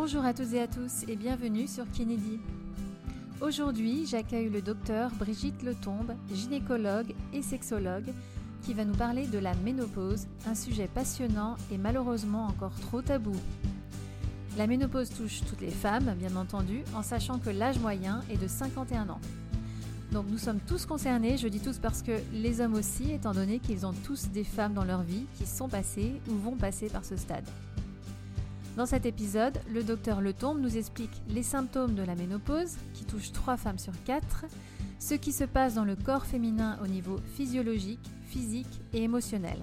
Bonjour à toutes et à tous et bienvenue sur Kennedy. Aujourd'hui, j'accueille le docteur Brigitte Letombe, gynécologue et sexologue, qui va nous parler de la ménopause, un sujet passionnant et malheureusement encore trop tabou. La ménopause touche toutes les femmes, bien entendu, en sachant que l'âge moyen est de 51 ans. Donc nous sommes tous concernés, je dis tous parce que les hommes aussi, étant donné qu'ils ont tous des femmes dans leur vie qui sont passées ou vont passer par ce stade. Dans cet épisode, le docteur Letombe nous explique les symptômes de la ménopause, qui touchent 3 femmes sur 4, ce qui se passe dans le corps féminin au niveau physiologique, physique et émotionnel.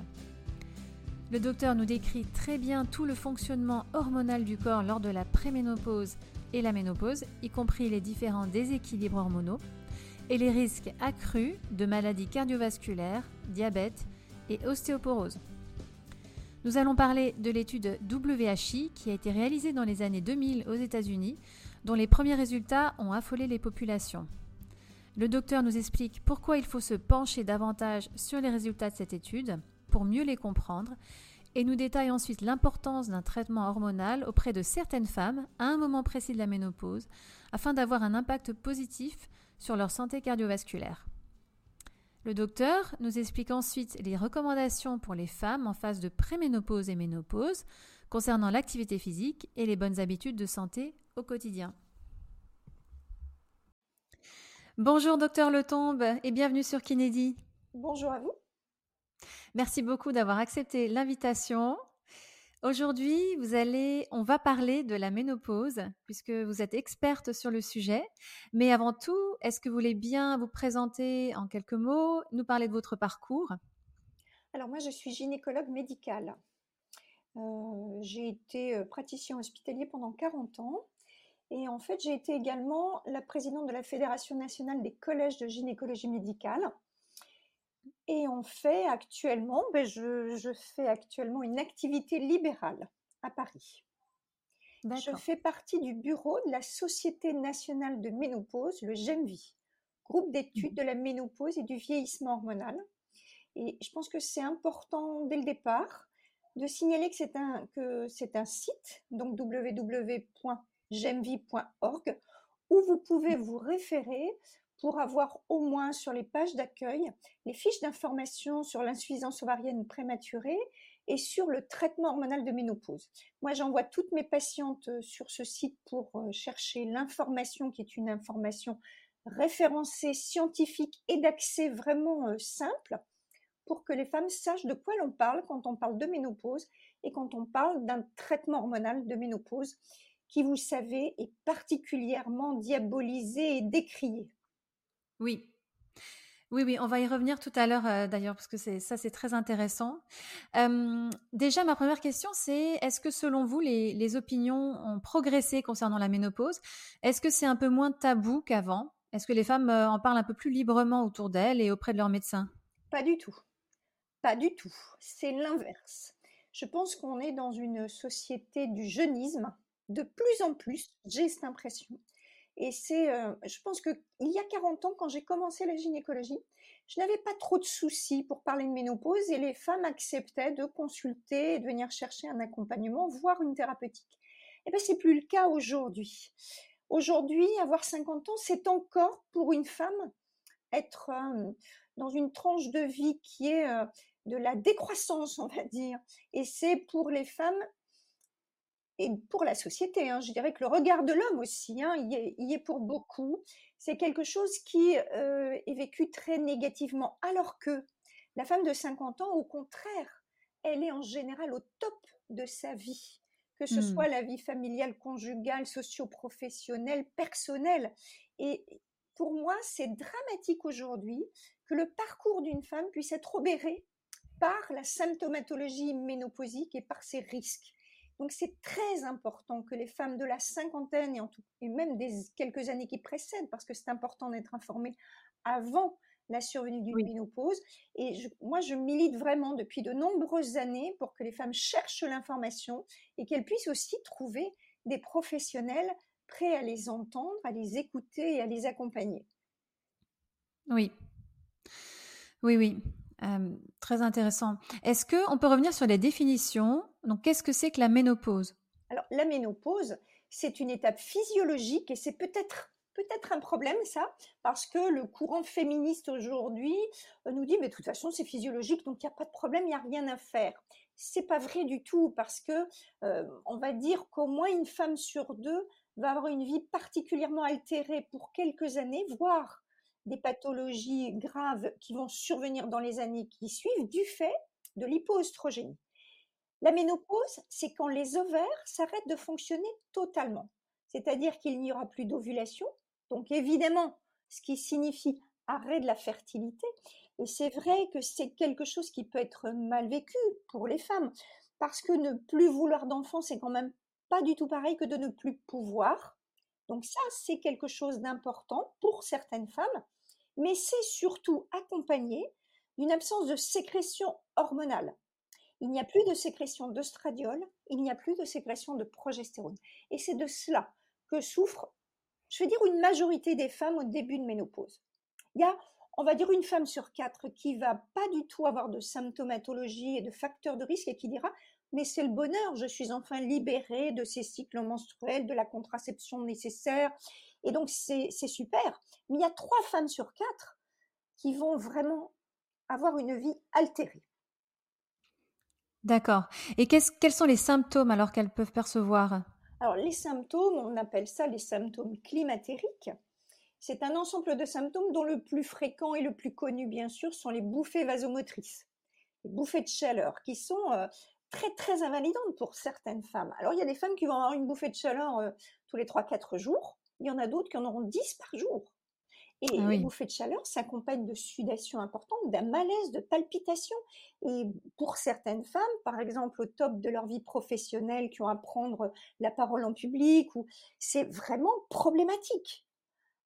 Le docteur nous décrit très bien tout le fonctionnement hormonal du corps lors de la préménopause et la ménopause, y compris les différents déséquilibres hormonaux, et les risques accrus de maladies cardiovasculaires, diabète et ostéoporose. Nous allons parler de l'étude WHI qui a été réalisée dans les années 2000 aux États-Unis, dont les premiers résultats ont affolé les populations. Le docteur nous explique pourquoi il faut se pencher davantage sur les résultats de cette étude pour mieux les comprendre et nous détaille ensuite l'importance d'un traitement hormonal auprès de certaines femmes à un moment précis de la ménopause afin d'avoir un impact positif sur leur santé cardiovasculaire. Le docteur nous explique ensuite les recommandations pour les femmes en phase de préménopause et ménopause concernant l'activité physique et les bonnes habitudes de santé au quotidien. Bonjour docteur Letombe et bienvenue sur Kennedy. Bonjour à vous. Merci beaucoup d'avoir accepté l'invitation. Aujourd'hui, vous allez, on va parler de la ménopause puisque vous êtes experte sur le sujet. Mais avant tout, est-ce que vous voulez bien vous présenter en quelques mots, nous parler de votre parcours? Alors moi, je suis gynécologue médicale. Euh, j'ai été euh, praticien hospitalier pendant 40 ans. Et en fait, j'ai été également la présidente de la Fédération nationale des collèges de gynécologie médicale. Et on fait actuellement, ben je, fais actuellement une activité libérale à Paris. Je fais partie du bureau de la Société nationale de ménopause, le GEMVI, groupe d'études mmh. de la ménopause et du vieillissement hormonal. Et je pense que c'est important dès le départ de signaler que c'est un, que c'est un site, donc www.gemvi.org, où vous pouvez mmh. vous référer pour avoir au moins sur les pages d'accueil les fiches d'information sur l'insuffisance ovarienne prématurée et sur le traitement hormonal de ménopause. Moi, j'envoie toutes mes patientes euh, sur ce site pour euh, chercher l'information qui est une information référencée, scientifique et d'accès vraiment euh, simple pour que les femmes sachent de quoi l'on parle quand on parle de ménopause et quand on parle d'un traitement hormonal de ménopause qui, vous savez, est particulièrement diabolisé et décrié. Oui. Oui, on va y revenir tout à l'heure euh, d'ailleurs, parce que ça, c'est très intéressant. déjà, ma première question, c'est est-ce que selon vous, les, opinions ont progressé concernant la ménopause? Est-ce que c'est un peu moins tabou qu'avant? Est-ce que les femmes euh, en parlent un peu plus librement autour d'elles et auprès de leurs médecins? Pas du tout. Pas du tout. C'est l'inverse. Je pense qu'on est dans une société du jeunisme, de plus en plus, j'ai cette impression. Et c'est, euh, je pense que il y a 40 ans, quand j'ai commencé la gynécologie, je n'avais pas trop de soucis pour parler de ménopause et les femmes acceptaient de consulter et de venir chercher un accompagnement, voire une thérapeutique. Et eh ben c'est plus le cas aujourd'hui. Aujourd'hui, avoir 50 ans, c'est encore pour une femme être euh, dans une tranche de vie qui est euh, de la décroissance, on va dire. Et c'est pour les femmes et pour la société. Hein, je dirais que le regard de l'homme aussi, hein, y, est, pour beaucoup. C'est quelque chose qui euh, est vécu très négativement, alors que la femme de 50 ans, au contraire, elle est en général au top de sa vie, que ce mmh. soit la vie familiale, conjugale, socio-professionnelle, personnelle. Et pour moi, c'est dramatique aujourd'hui que le parcours d'une femme puisse être obéré par la symptomatologie ménopausique et par ses risques. Donc c'est très important que les femmes de la cinquantaine et, en tout, et même des quelques années qui précèdent, parce que c'est important d'être informée avant la survenue d'une ménopause. Et moi, je milite vraiment depuis de nombreuses années pour que les femmes cherchent l'information et qu'elles puissent aussi trouver des professionnels prêts à les entendre, à les écouter et à les accompagner. Oui. Oui, oui très intéressant. Est-ce qu'on peut revenir sur les définitions? Donc, qu'est-ce que c'est que la ménopause? Alors, la ménopause, c'est une étape physiologique et c'est peut-être peut-être un problème ça, parce que le courant féministe aujourd'hui euh, nous dit mais de toute façon c'est physiologique donc il n'y a pas de problème, il n'y a rien à faire. C'est pas vrai du tout parce que on va dire qu'au moins une femme sur deux va avoir une vie particulièrement altérée pour quelques années, voire des pathologies graves qui vont survenir dans les années qui suivent du fait de l'hypoestrogénie. La ménopause, c'est quand les ovaires s'arrêtent de fonctionner totalement. C'est-à-dire qu'il n'y aura plus d'ovulation. Donc évidemment, ce qui signifie arrêt de la fertilité. Et c'est vrai que c'est quelque chose qui peut être mal vécu pour les femmes. Parce que ne plus vouloir d'enfants, c'est quand même pas du tout pareil que de ne plus pouvoir. Donc ça, c'est quelque chose d'important pour certaines femmes. Mais c'est surtout accompagné d'une absence de sécrétion hormonale il n'y a plus de sécrétion d'ostradiol, il n'y a plus de sécrétion de progestérone. Et c'est de cela que souffre, je vais dire, une majorité des femmes au début de ménopause. Il y a, on va dire, une femme sur quatre qui va pas du tout avoir de symptomatologie et de facteurs de risque et qui dira mais c'est le bonheur, je suis enfin libérée de ces cycles menstruels, de la contraception nécessaire, et donc c'est super. Mais il y a trois femmes sur quatre qui vont vraiment avoir une vie altérée. D'accord. Et quels sont les symptômes alors qu'elles peuvent percevoir? Alors les symptômes, on appelle ça les symptômes climatériques. C'est un ensemble de symptômes dont le plus fréquent et le plus connu, bien sûr, sont les bouffées vasomotrices, les bouffées de chaleur, qui sont euh, très très invalidantes pour certaines femmes. Alors il y a des femmes qui vont avoir une bouffée de chaleur euh, tous les 3-4 jours, il y en a d'autres qui en auront 10 par jour. Et ah les bouffées de chaleur s'accompagnent de sudation importante, d'un malaise, de palpitations. Et pour certaines femmes, par exemple au top de leur vie professionnelle, qui ont à prendre la parole en public, ou c'est vraiment problématique.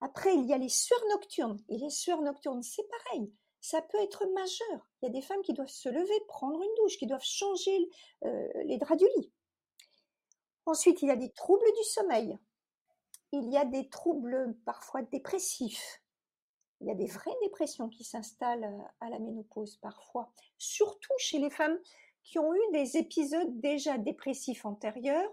Après, il y a les sueurs nocturnes. Et les sueurs nocturnes, c'est pareil. Ça peut être majeur. Il y a des femmes qui doivent se lever, prendre une douche, qui doivent changer euh, les draps du lit. Ensuite, il y a des troubles du sommeil il y a des troubles parfois dépressifs. Il y a des vraies dépressions qui s'installent euh, à la ménopause parfois, surtout chez les femmes qui ont eu des épisodes déjà dépressifs antérieurs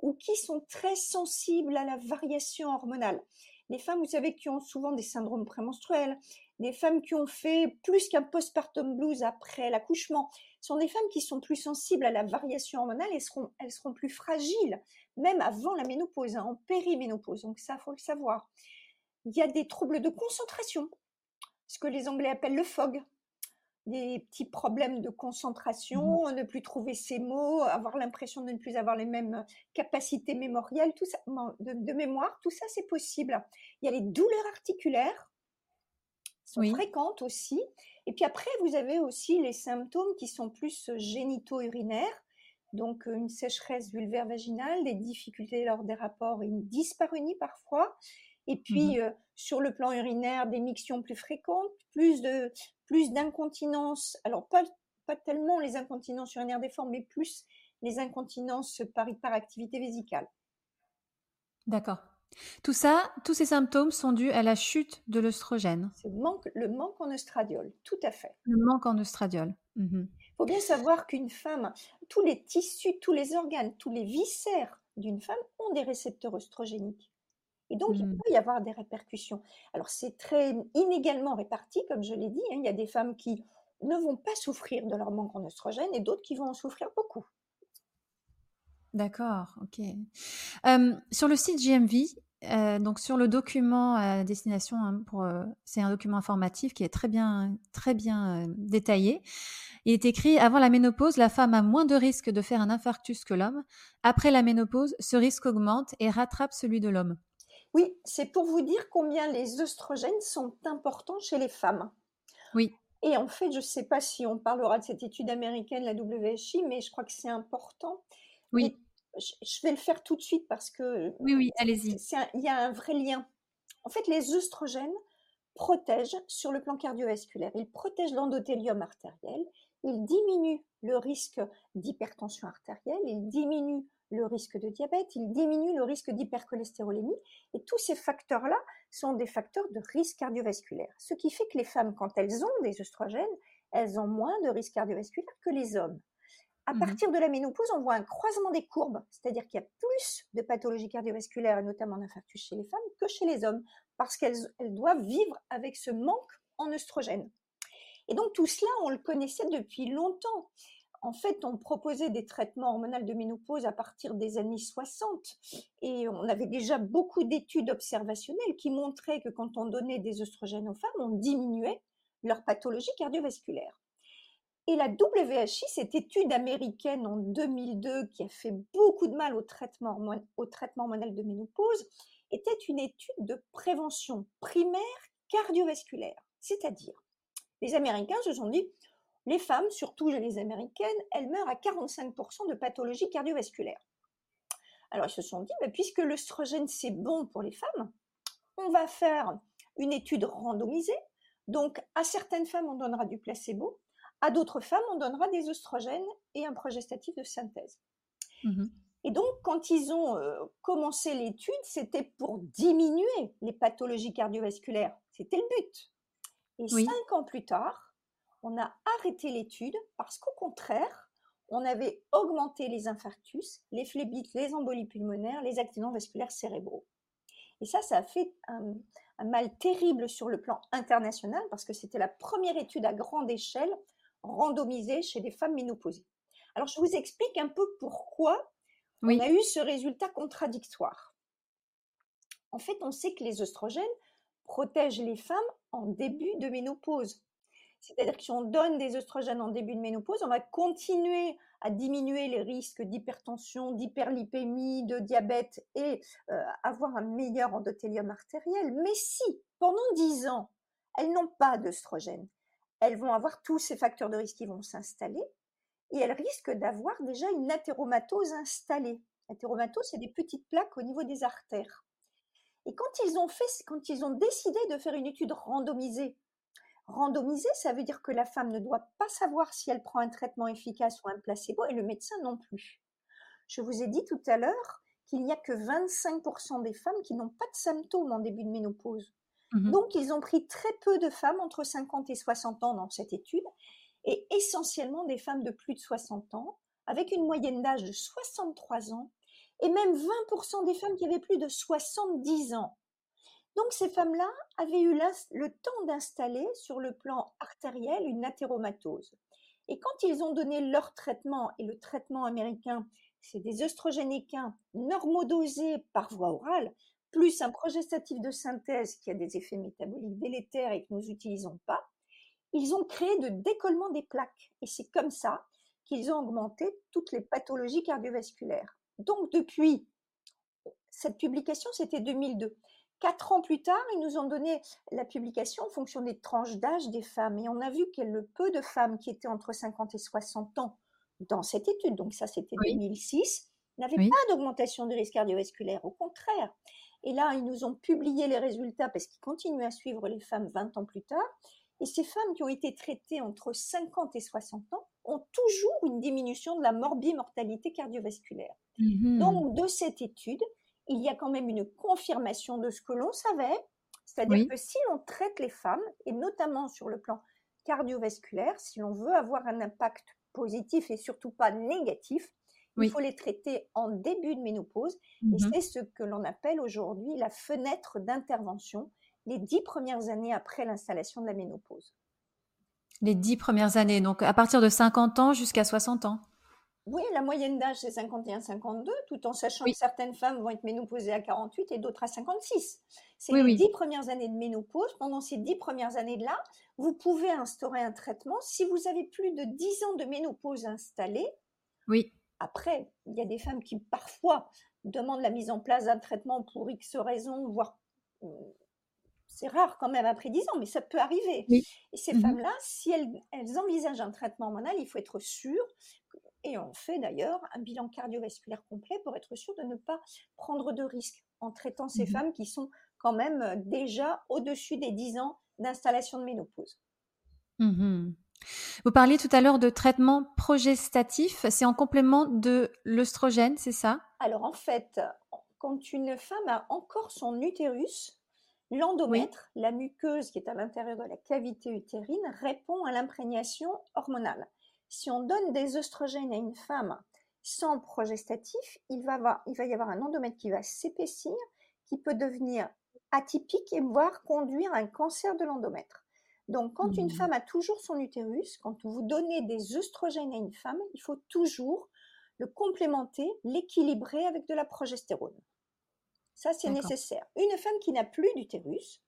ou qui sont très sensibles à la variation hormonale. Les femmes, vous savez, qui ont souvent des syndromes prémenstruels, des femmes qui ont fait plus qu'un postpartum blues après l'accouchement, sont des femmes qui sont plus sensibles à la variation hormonale et seront, elles seront plus fragiles même avant la ménopause, hein, en périménopause. Donc ça, faut le savoir. Il y a des troubles de concentration, ce que les Anglais appellent le fog, des petits problèmes de concentration, mmh ne plus trouver ses mots, avoir l'impression de ne plus avoir les mêmes capacités mémorielles, tout ça, de, mémoire, tout ça c'est possible. Il y a les douleurs articulaires, sont fréquentes aussi. Et puis après, vous avez aussi les symptômes qui sont plus génito-urinaires, donc une sécheresse vulvaire vaginale, des difficultés lors des rapports, une dyspareunie parfois, et mmh puis sur le plan urinaire, des mictions plus fréquentes, plus de plus d'incontinence. Alors pas pas tellement les incontinences urinaires des formes, mais plus les incontinences par hyperactivité vésicale. D'accord. Tout ça, tous ces symptômes sont dus à la chute de l'œstrogène. Le manque, le manque en œstradiol, tout à fait. Le manque en œstradiol. Mmh faut bien savoir qu'une femme, tous les tissus, tous les organes, tous les viscères d'une femme ont des récepteurs œstrogéniques. Et donc, il mmh. peut y avoir des répercussions. Alors, c'est très inégalement réparti, comme je l'ai dit. Hein. Il y a des femmes qui ne vont pas souffrir de leur manque en œstrogène et d'autres qui vont en souffrir beaucoup. D'accord, ok. sur le site GMV, euh, donc sur le document à destination, hein, pour, euh, c'est un document informatif qui est très bien, très bien euh, détaillé. Il est écrit avant la ménopause, la femme a moins de risques de faire un infarctus que l'homme. Après la ménopause, ce risque augmente et rattrape celui de l'homme. Oui, c'est pour vous dire combien les œstrogènes sont importants chez les femmes. Oui. Et en fait, je ne sais pas si on parlera de cette étude américaine, la WHI, mais je crois que c'est important. Oui. Je vais le faire tout de suite parce que. Oui, oui, allez-y. Il y a un vrai lien. En fait, les œstrogènes protègent sur le plan cardiovasculaire. Ils protègent l'endothélium artériel, il diminue le risque d'hypertension artérielle, il diminue le risque de diabète, il diminue le risque d'hypercholestérolémie. Et tous ces facteurs-là sont des facteurs de risque cardiovasculaire. Ce qui fait que les femmes, quand elles ont des œstrogènes, elles ont moins de risque cardiovasculaire que les hommes. À Mmh partir de la ménopause, on voit un croisement des courbes, c'est-à-dire qu'il y a plus de pathologies cardiovasculaires et notamment d'infarctus chez les femmes que chez les hommes, parce qu'elles doivent vivre avec ce manque en œstrogène. Et donc tout cela, on le connaissait depuis longtemps. En fait, on proposait des traitements hormonaux de ménopause à partir des années 60 et on avait déjà beaucoup d'études observationnelles qui montraient que quand on donnait des œstrogènes aux femmes, on diminuait leur pathologie cardiovasculaire. Et la WHI, cette étude américaine en 2002 qui a fait beaucoup de mal au traitement, hormonal de ménopause, était une étude de prévention primaire cardiovasculaire. C'est-à-dire, les Américains se sont dit, les femmes, surtout les Américaines, elles meurent à 45% de pathologie cardiovasculaire. Alors ils se sont dit, bah, puisque l'œstrogène c'est bon pour les femmes, on va faire une étude randomisée. Donc à certaines femmes on donnera du placebo, à d'autres femmes on donnera des oestrogènes et un progestatif de synthèse. Mmh et donc, quand ils ont euh, commencé l'étude, c'était pour diminuer les pathologies cardiovasculaires. C'était le but. Et cinq ans plus tard, on a arrêté l'étude parce qu'au contraire, on avait augmenté les infarctus, les phlébites, les embolies pulmonaires, les accidents vasculaires cérébraux. Et ça, ça a fait un, mal terrible sur le plan international parce que c'était la première étude à grande échelle randomisée chez des femmes ménopausées. Alors, je vous explique un peu pourquoi on a eu ce résultat contradictoire. En fait, on sait que les oestrogènes protègent les femmes en début de ménopause. C'est-à-dire que si on donne des oestrogènes en début de ménopause, on va continuer à diminuer les risques d'hypertension, d'hyperlipémie, de diabète et euh, avoir un meilleur endothélium artériel. Mais si, pendant 10 ans, elles n'ont pas d'œstrogènes, elles vont avoir tous ces facteurs de risque qui vont s'installer et elles risquent d'avoir déjà une athéromatose installée. L'athéromatose, c'est des petites plaques au niveau des artères. Et quand ils ont quand ils ont décidé de faire une étude randomisée Randomisé, ça veut dire que la femme ne doit pas savoir si elle prend un traitement efficace ou un placebo et le médecin non plus. Je vous ai dit tout à l'heure qu'il n'y a que 25% des femmes qui n'ont pas de symptômes en début de ménopause. Mmh Donc, ils ont pris très peu de femmes entre 50 et 60 ans dans cette étude et essentiellement des femmes de plus de 60 ans avec une moyenne d'âge de 63 ans et même 20% des femmes qui avaient plus de 70 ans. Donc ces femmes-là avaient eu le temps d'installer sur le plan artériel une athéromatose. Et quand ils ont donné leur traitement, et le traitement américain, c'est des œstrogéniquins normodosés par voie orale, plus un progestatif de synthèse qui a des effets métaboliques délétères et que nous n'utilisons pas, ils ont créé de décollement des plaques. Et c'est comme ça qu'ils ont augmenté toutes les pathologies cardiovasculaires. Donc depuis, cette publication, c'était 2002. Quatre ans plus tard, ils nous ont donné la publication en fonction des tranches d'âge des femmes. Et on a vu que le peu de femmes qui étaient entre 50 et 60 ans dans cette étude, donc ça c'était 2006, n'avaient pas d'augmentation du risque cardiovasculaire. Au contraire. Et là, ils nous ont publié les résultats parce qu'ils continuent à suivre les femmes 20 ans plus tard. Et ces femmes qui ont été traitées entre 50 et 60 ans ont toujours une diminution de la morbimortalité cardiovasculaire. Mmh donc, de cette étude, il y a quand même une confirmation de ce que l'on savait, c'est-à-dire que si l'on traite les femmes, et notamment sur le plan cardiovasculaire, si l'on veut avoir un impact positif et surtout pas négatif, il faut les traiter en début de ménopause. Et mmh c'est ce que l'on appelle aujourd'hui la fenêtre d'intervention, les dix premières années après l'installation de la ménopause. Les dix premières années, donc à partir de 50 ans jusqu'à 60 ans oui, la moyenne d'âge, c'est 51-52, tout en sachant que certaines femmes vont être ménopausées à 48 et d'autres à 56. C'est les dix premières années de ménopause. Pendant ces dix premières années-là, vous pouvez instaurer un traitement. Si vous avez plus de 10 ans de ménopause installée, oui. Après, il y a des femmes qui parfois demandent la mise en place d'un traitement pour X raisons, voire euh, c'est rare quand même après 10 ans, mais ça peut arriver. Et ces mmh femmes-là, si elles, elles, envisagent un traitement hormonal, il faut être sûr et on fait d'ailleurs un bilan cardiovasculaire complet pour être sûr de ne pas prendre de risques en traitant ces mmh femmes qui sont quand même euh, déjà au-dessus des 10 ans d'installation de ménopause. Mmh Vous parliez tout à l'heure de traitement progestatif, c'est en complément de l'œstrogène, c'est ça? Alors en fait, quand une femme a encore son utérus, l'endomètre, la muqueuse qui est à l'intérieur de la cavité utérine, répond à l'imprégnation hormonale. Si on donne des oestrogènes à une femme sans progestatif, il va, il va y avoir un endomètre qui va s'épaissir, qui peut devenir atypique et voire conduire à un cancer de l'endomètre. Donc, quand une mmh. femme a toujours son utérus, quand vous donnez des œstrogènes à une femme, il faut toujours le complémenter, l'équilibrer avec de la progestérone. Ça, c'est nécessaire. Une femme qui n'a plus d'utérus,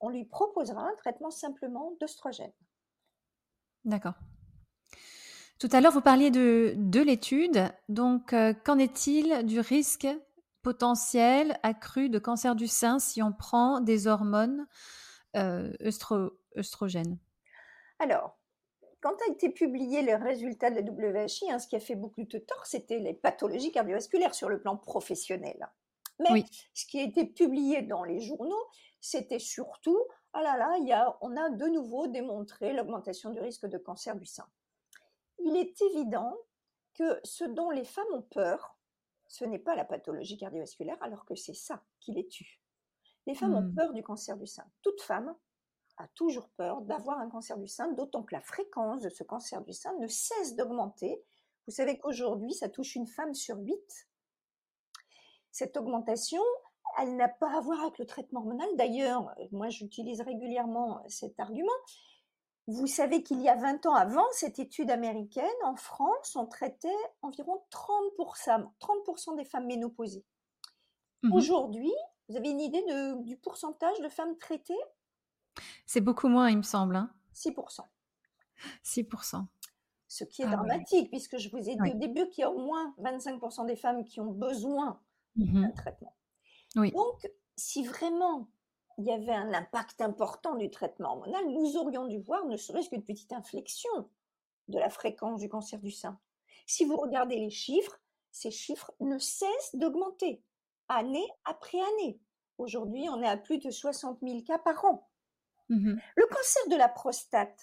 on lui proposera un traitement simplement d'œstrogène. D'accord. Tout à l'heure, vous parliez de, de l'étude. Donc, euh, qu'en est-il du risque potentiel accru de cancer du sein si on prend des hormones euh, œstrogènes Alors, quand a été publié le résultat de la WHI, hein, ce qui a fait beaucoup de tort, c'était les pathologies cardiovasculaires sur le plan professionnel. Mais ce qui a été publié dans les journaux, c'était surtout, ah là là, y a, on a de nouveau démontré l'augmentation du risque de cancer du sein. Il est évident que ce dont les femmes ont peur, ce n'est pas la pathologie cardiovasculaire, alors que c'est ça qui les tue. Les femmes ont mmh. peur du cancer du sein. Toute femme a toujours peur d'avoir un cancer du sein, d'autant que la fréquence de ce cancer du sein ne cesse d'augmenter. Vous savez qu'aujourd'hui, ça touche une femme sur huit. Cette augmentation, elle n'a pas à voir avec le traitement hormonal. D'ailleurs, moi, j'utilise régulièrement cet argument. Vous savez qu'il y a 20 ans avant cette étude américaine, en France, on traitait environ 30%, 30 des femmes ménopausées. Mmh Aujourd'hui, vous avez une idée du pourcentage de femmes traitées? C'est beaucoup moins, il me semble. 6%. Hein. 6%. Ce qui est ah dramatique, puisque je vous ai dit au début qu'il y a au moins 25% des femmes qui ont besoin mmh d'un traitement. Oui. Donc, si vraiment il y avait un impact important du traitement hormonal, nous aurions dû voir ne serait-ce qu'une petite inflexion de la fréquence du cancer du sein. Si vous regardez les chiffres, ces chiffres ne cessent d'augmenter, année après année. Aujourd'hui, on est à plus de 60 000 cas par an. Mmh Le cancer de la prostate,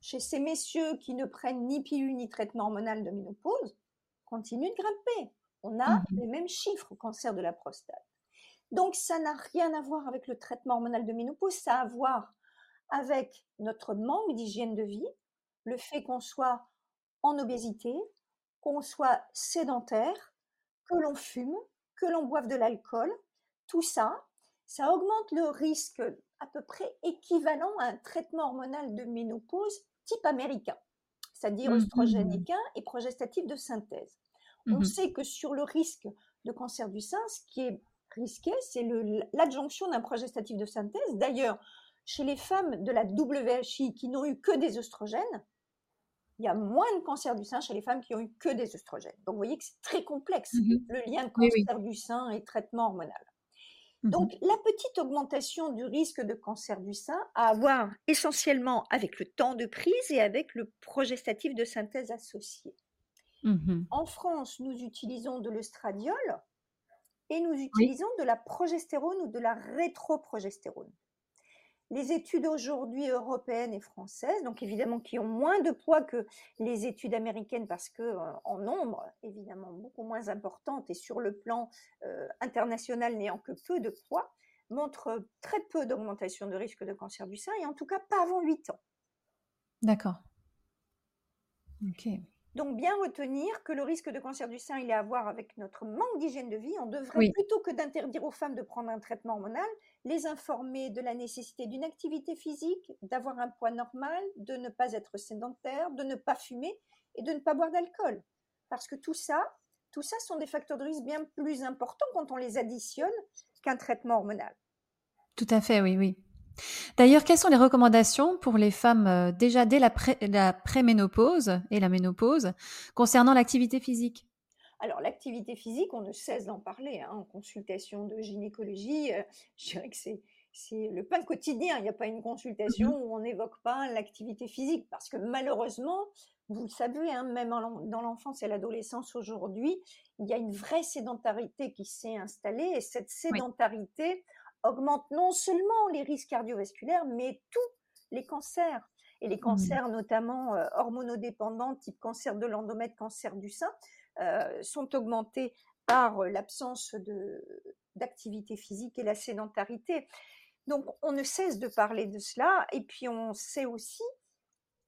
chez ces messieurs qui ne prennent ni pilule ni traitement hormonal de ménopause, continue de grimper. On a mmh les mêmes chiffres au cancer de la prostate. Donc, ça n'a rien à voir avec le traitement hormonal de ménopause, ça a à voir avec notre manque d'hygiène de vie, le fait qu'on soit en obésité, qu'on soit sédentaire, que l'on fume, que l'on boive de l'alcool, tout ça, ça augmente le risque à peu près équivalent à un traitement hormonal de ménopause type américain, c'est-à-dire mmh et progestatif de synthèse. On mmh sait que sur le risque de cancer du sein, ce qui est risqué, c'est l'adjonction d'un progestatif de synthèse. D'ailleurs, chez les femmes de la WHI qui n'ont eu que des oestrogènes, il y a moins de cancer du sein chez les femmes qui ont eu que des oestrogènes. Donc, vous voyez que c'est très complexe, mmh le lien cancer du sein et traitement hormonal. Mmh Donc, la petite augmentation du risque de cancer du sein a à voir essentiellement avec le temps de prise et avec le progestatif de synthèse associé. Mmh en France, nous utilisons de l'œstradiol et nous utilisons de la progestérone ou de la rétroprogestérone. Les études aujourd'hui européennes et françaises, donc évidemment qui ont moins de poids que les études américaines parce que euh, en nombre évidemment beaucoup moins importantes et sur le plan euh, international n'ayant que peu de poids, montrent très peu d'augmentation de risque de cancer du sein et en tout cas pas avant 8 ans. D'accord. Ok. Donc bien retenir que le risque de cancer du sein, il est à voir avec notre manque d'hygiène de vie. On devrait, plutôt que d'interdire aux femmes de prendre un traitement hormonal, les informer de la nécessité d'une activité physique, d'avoir un poids normal, de ne pas être sédentaire, de ne pas fumer et de ne pas boire d'alcool. Parce que tout ça, tout ça sont des facteurs de risque bien plus importants quand on les additionne qu'un traitement hormonal. Tout à fait, oui, oui. D'ailleurs, quelles sont les recommandations pour les femmes euh, déjà dès la, préménopause et la ménopause concernant l'activité physique? Alors, l'activité physique, on ne cesse d'en parler hein, en consultation de gynécologie. Euh, je dirais que c'est, le pain quotidien. Il n'y a pas une consultation mmh où on n'évoque pas l'activité physique parce que malheureusement, vous le savez, hein, même dans l'enfance et l'adolescence aujourd'hui, il y a une vraie sédentarité qui s'est installée et cette sédentarité augmente non seulement les risques cardiovasculaires, mais tous les cancers. Et les mmh. cancers, notamment euh, hormonodépendants, type cancer de l'endomètre, cancer du sein, euh, sont augmentés par euh, l'absence d'activité physique et la sédentarité. Donc, on ne cesse de parler de cela. Et puis, on sait aussi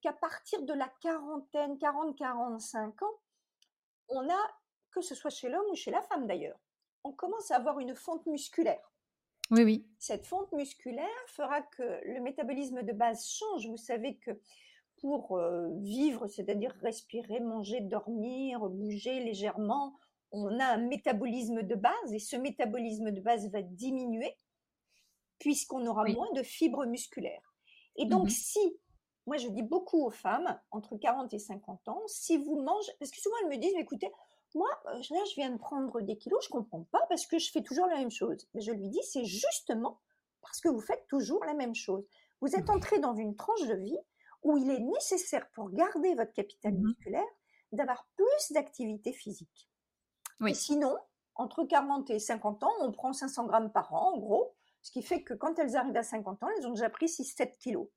qu'à partir de la quarantaine, 40-45 ans, on a, que ce soit chez l'homme ou chez la femme d'ailleurs, on commence à avoir une fonte musculaire. Oui, oui. Cette fonte musculaire fera que le métabolisme de base change. Vous savez que pour vivre, c'est-à-dire respirer, manger, dormir, bouger légèrement, on a un métabolisme de base et ce métabolisme de base va diminuer puisqu'on aura moins de fibres musculaires. Et donc, mmh si, moi je dis beaucoup aux femmes, entre 40 et 50 ans, si vous mangez, parce que souvent elles me disent, écoutez, moi, euh, je viens de prendre des kilos, je comprends pas parce que je fais toujours la même chose. Mais je lui dis, c'est justement parce que vous faites toujours la même chose. Vous êtes mmh. entré dans une tranche de vie où il est nécessaire pour garder votre capital mmh musculaire d'avoir plus d'activité physique. Oui. sinon, entre 40 et 50 ans, on prend 500 grammes par an, en gros, ce qui fait que quand elles arrivent à 50 ans, elles ont déjà pris 6-7 kilos.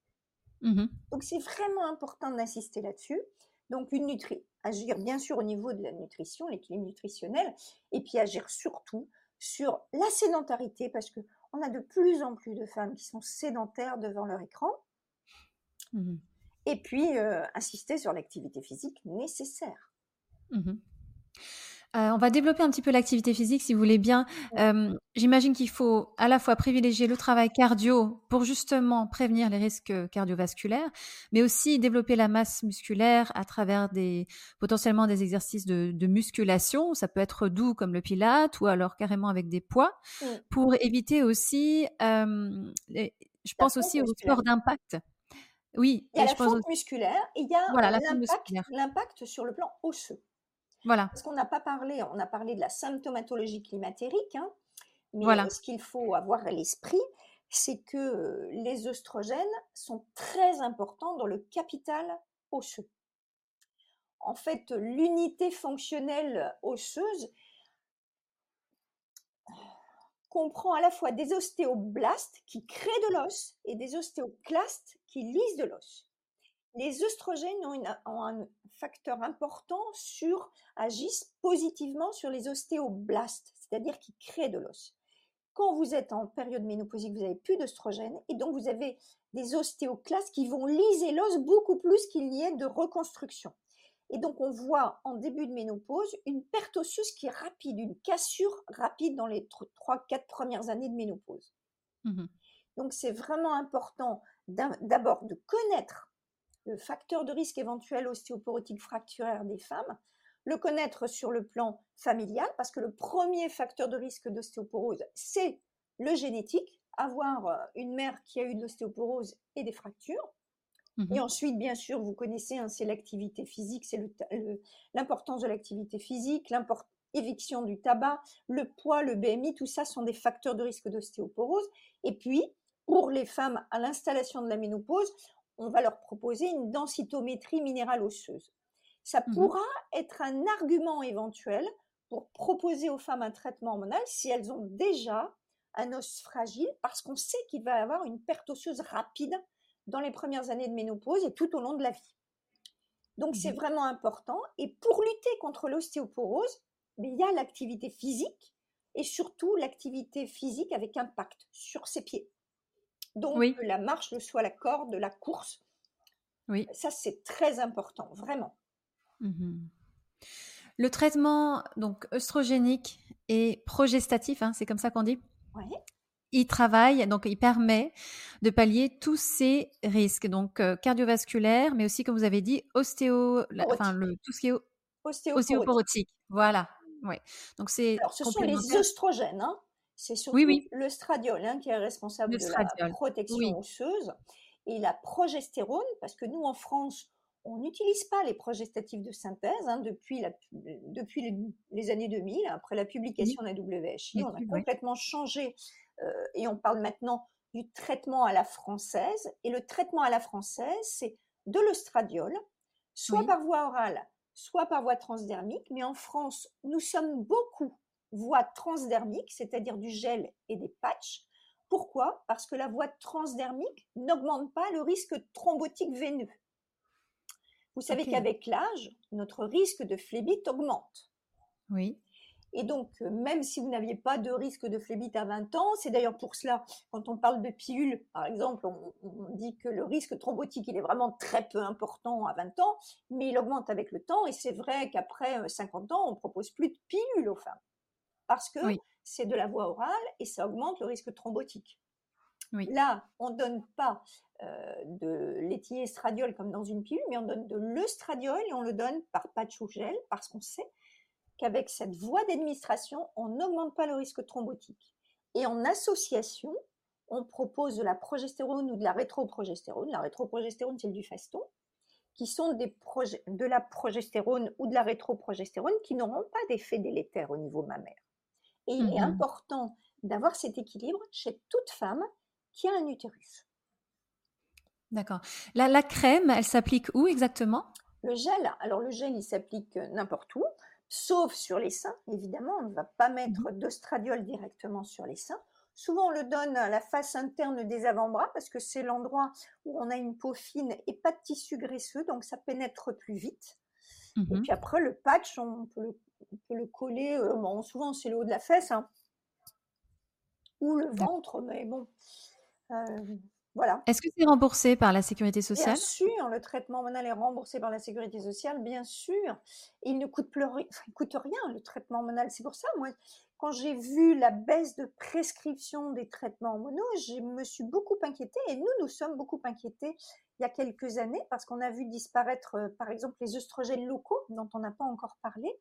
Mmh Donc c'est vraiment important d'insister là-dessus. Donc une nutri agir bien sûr au niveau de la nutrition, l'équilibre nutritionnel, et puis agir surtout sur la sédentarité, parce que on a de plus en plus de femmes qui sont sédentaires devant leur écran. Mmh et puis euh, insister sur l'activité physique nécessaire. Mmh euh, on va développer un petit peu l'activité physique, si vous voulez bien. Euh, j'imagine qu'il faut à la fois privilégier le travail cardio pour justement prévenir les risques cardiovasculaires, mais aussi développer la masse musculaire à travers des potentiellement des exercices de, musculation. Ça peut être doux comme le pilate ou alors carrément avec des poids, pour éviter aussi. Euh, je pense aussi au sport d'impact. Oui, il y a la musculaire et il y a l'impact sur le plan osseux. Voilà. Parce qu'on n'a pas parlé, on a parlé de la symptomatologie climatérique, hein, mais voilà. ce qu'il faut avoir à l'esprit, c'est que euh, les oestrogènes sont très importants dans le capital osseux. En fait, l'unité fonctionnelle osseuse comprend à la fois des ostéoblastes qui créent de l'os et des ostéoclastes qui lisent de l'os. Les oestrogènes ont, un facteur important sur, agissent positivement sur les ostéoblastes, c'est-à-dire qui créent de l'os. Quand vous êtes en période ménopausique, vous n'avez plus d'oestrogènes et donc vous avez des ostéoclastes qui vont liser l'os beaucoup plus qu'il n'y ait de reconstruction. Et donc on voit en début de ménopause une perte osseuse qui est rapide, une cassure rapide dans les 3-4 premières années de ménopause. Mmh donc c'est vraiment important d'abord de connaître le facteur de risque éventuel ostéoporotique fracturaire des femmes, le connaître sur le plan familial, parce que le premier facteur de risque d'ostéoporose, c'est le génétique, avoir euh, une mère qui a eu de l'ostéoporose et des fractures. Mmh et ensuite, bien sûr, vous connaissez, hein, c'est l'activité physique, c'est l'importance de l'activité physique, l'éviction du tabac, le poids, le BMI, tout ça sont des facteurs de risque d'ostéoporose. Et puis, pour les femmes à l'installation de la ménopause, on va leur proposer une densitométrie minérale osseuse. Ça mmh pourra être un argument éventuel pour proposer aux femmes un traitement hormonal si elles ont déjà un os fragile, parce qu'on sait qu'il va y avoir une perte osseuse rapide dans les premières années de ménopause et tout au long de la vie. Donc c'est mmh vraiment important. Et pour lutter contre l'ostéoporose, il y a l'activité physique et surtout l'activité physique avec impact sur ses pieds. Donc la marche, le soit la corde, la course. Oui. Ça, c'est très important, vraiment. Mmh le traitement donc œstrogénique et progestatif, hein, c'est comme ça qu'on dit? Oui. Il travaille, donc il permet de pallier tous ces risques, donc euh, cardiovasculaires, mais aussi, comme vous avez dit, ostéo, enfin le, tout ce qui est ostéoporotique. Voilà. Ouais. Donc c'est. ce sont les œstrogènes. Hein. C'est surtout le stradiol hein, qui est responsable de la protection osseuse et la progestérone, parce que nous en France, on n'utilise pas les progestatifs de synthèse hein, depuis, la, depuis les, années 2000, après la publication de la WHI, on a complètement changé euh, et on parle maintenant du traitement à la française. Et le traitement à la française, c'est de l'ostradiol, soit par voie orale, soit par voie transdermique. Mais en France, nous sommes beaucoup voie transdermique, c'est-à-dire du gel et des patchs. Pourquoi? Parce que la voie transdermique n'augmente pas le risque thrombotique veineux. Vous savez qu'avec l'âge, notre risque de phlébite augmente. Oui. Et donc, euh, même si vous n'aviez pas de risque de phlébite à 20 ans, c'est d'ailleurs pour cela, quand on parle de pilules, par exemple, on, dit que le risque thrombotique, il est vraiment très peu important à 20 ans, mais il augmente avec le temps. Et c'est vrai qu'après 50 euh, ans, on propose plus de pilules aux femmes. Parce que c'est de la voie orale et ça augmente le risque thrombotique. Là, on ne donne pas euh, de l'éthylé estradiol comme dans une pilule, mais on donne de l'œstradiol et on le donne par patch ou gel parce qu'on sait qu'avec cette voie d'administration, on n'augmente pas le risque thrombotique. Et en association, on propose de la progestérone ou de la rétroprogestérone. La rétroprogestérone, c'est le Dufaston, qui sont des de la progestérone ou de la rétroprogestérone qui n'auront pas d'effet délétère au niveau mammaire. Et il est mmh important d'avoir cet équilibre chez toute femme qui a un utérus. D'accord. La, la crème, elle s'applique où exactement? Le gel, alors le gel, il s'applique n'importe où sauf sur les seins, évidemment. On ne va pas mettre mhm. d'ostradiol directement sur les seins. Souvent, on le donne à la face interne des avant-bras parce que c'est l'endroit où on a une peau fine et pas de tissu graisseux, donc ça pénètre plus vite. Et mhm. puis après, le patch, on peut le, coller, euh, bon, souvent c'est le haut de la fesse, hein, ou le ventre, mais bon, euh, est-ce que c'est remboursé par la sécurité sociale? Bien sûr, le traitement hormonal est remboursé par la sécurité sociale, bien sûr. Il ne coûte, plus, coûte rien, le traitement hormonal. C'est pour ça, moi, quand j'ai vu la baisse de prescription des traitements hormonaux, je me suis beaucoup inquiétée et nous, nous sommes beaucoup inquiétés il y a quelques années parce qu'on a vu disparaître, euh, par exemple, les œstrogènes locaux dont on n'a pas encore parlé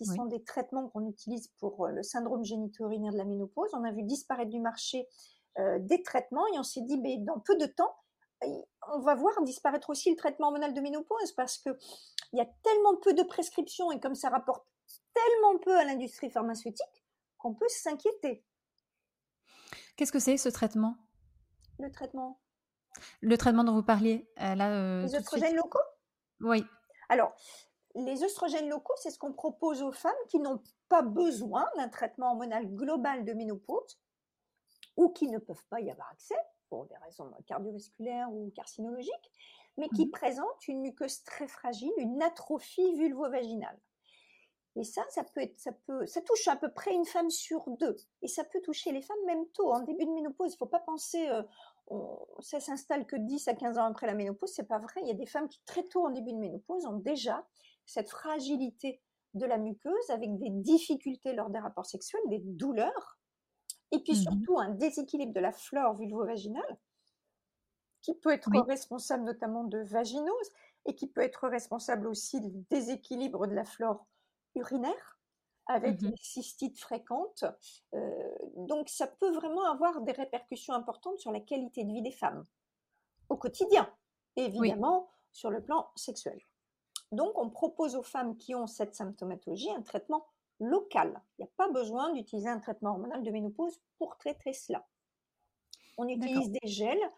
qui sont des traitements qu'on utilise pour euh, le syndrome génito-urinaire de la ménopause. On a vu disparaître du marché euh, des traitements et on s'est dit, mais dans peu de temps, on va voir disparaître aussi le traitement hormonal de ménopause parce que il y a tellement peu de prescriptions et comme ça rapporte tellement peu à l'industrie pharmaceutique qu'on peut s'inquiéter. Qu'est-ce que c'est ce traitement? Le traitement Le traitement dont vous parliez euh, là. Euh, les oestrogènes locaux? Oui. Alors, les oestrogènes locaux, c'est ce qu'on propose aux femmes qui n'ont pas besoin d'un traitement hormonal global de ménopause, ou qui ne peuvent pas y avoir accès pour des raisons cardiovasculaires ou carcinologiques, mais qui mmh présentent une muqueuse très fragile, une atrophie vulvo-vaginale. Et ça, ça peut être, ça peut, ça touche à peu près une femme sur deux. Et ça peut toucher les femmes même tôt, en début de ménopause. Il ne faut pas penser, euh, ça s'installe que 10 à 15 ans après la ménopause. C'est pas vrai. Il y a des femmes qui très tôt en début de ménopause ont déjà cette fragilité de la muqueuse avec des difficultés lors des rapports sexuels, des douleurs et puis mmh surtout un déséquilibre de la flore vulvo-vaginale qui peut être responsable notamment de vaginose et qui peut être responsable aussi du déséquilibre de la flore urinaire avec mmh des cystites fréquentes. Euh, donc ça peut vraiment avoir des répercussions importantes sur la qualité de vie des femmes au quotidien, évidemment sur le plan sexuel. Donc on propose aux femmes qui ont cette symptomatologie un traitement local. Il n'y a pas besoin d'utiliser un traitement hormonal de ménopause pour traiter cela. On utilise des gels